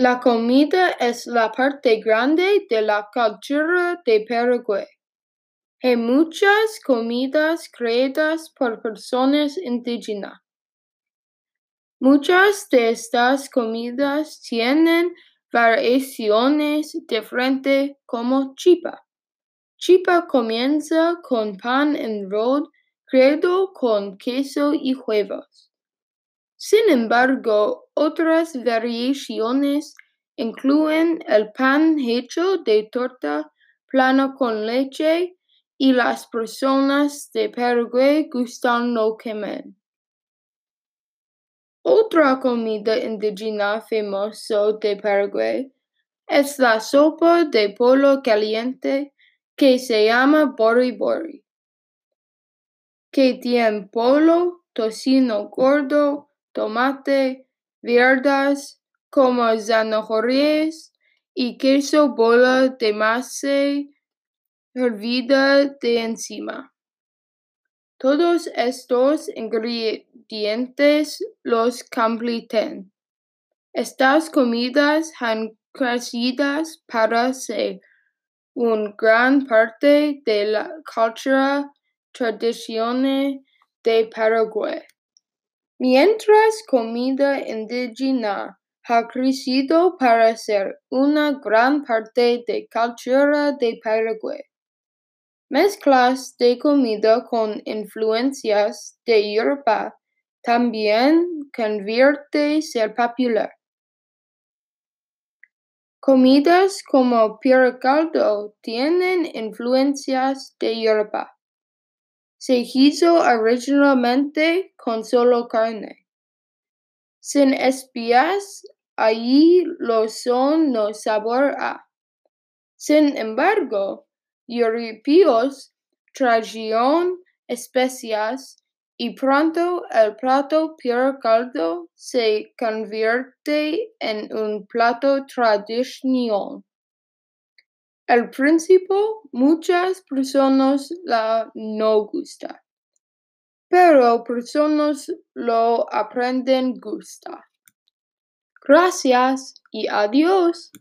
La comida es la parte grande de la cultura de Paraguay. Hay muchas comidas creadas por personas indígenas. Muchas de estas comidas tienen variaciones diferentes como chipa. Chipa comienza con pan en rod creado con queso y huevos. Sin embargo, otras variaciones incluyen el pan hecho de torta plana con leche y las personas de Paraguay gustan lo comen. Otra comida indígena famosa de Paraguay es la sopa de pollo caliente que se llama bori bori, que tiene pollo, tocino gordo, tomate, verduras como zanahorias y queso bola de masa hervida de encima. Todos estos ingredientes los completan. Estas comidas han crecido para ser una gran parte de la cultura tradicional de Paraguay. Mientras comida indígena ha crecido para ser una gran parte de cultura de Paraguay, mezclas de comida con influencias de Europa también convierte ser popular. Comidas como caldo tienen influencias de Europa. Se hizo originalmente con solo carne, sin especias y lo son no sabor a. Sin embargo, europeos trajeron especias y pronto el plato caldo se convierte en un plato tradicional. Al principio muchas personas la no gusta, pero personas lo aprenden gusta. Gracias y adiós.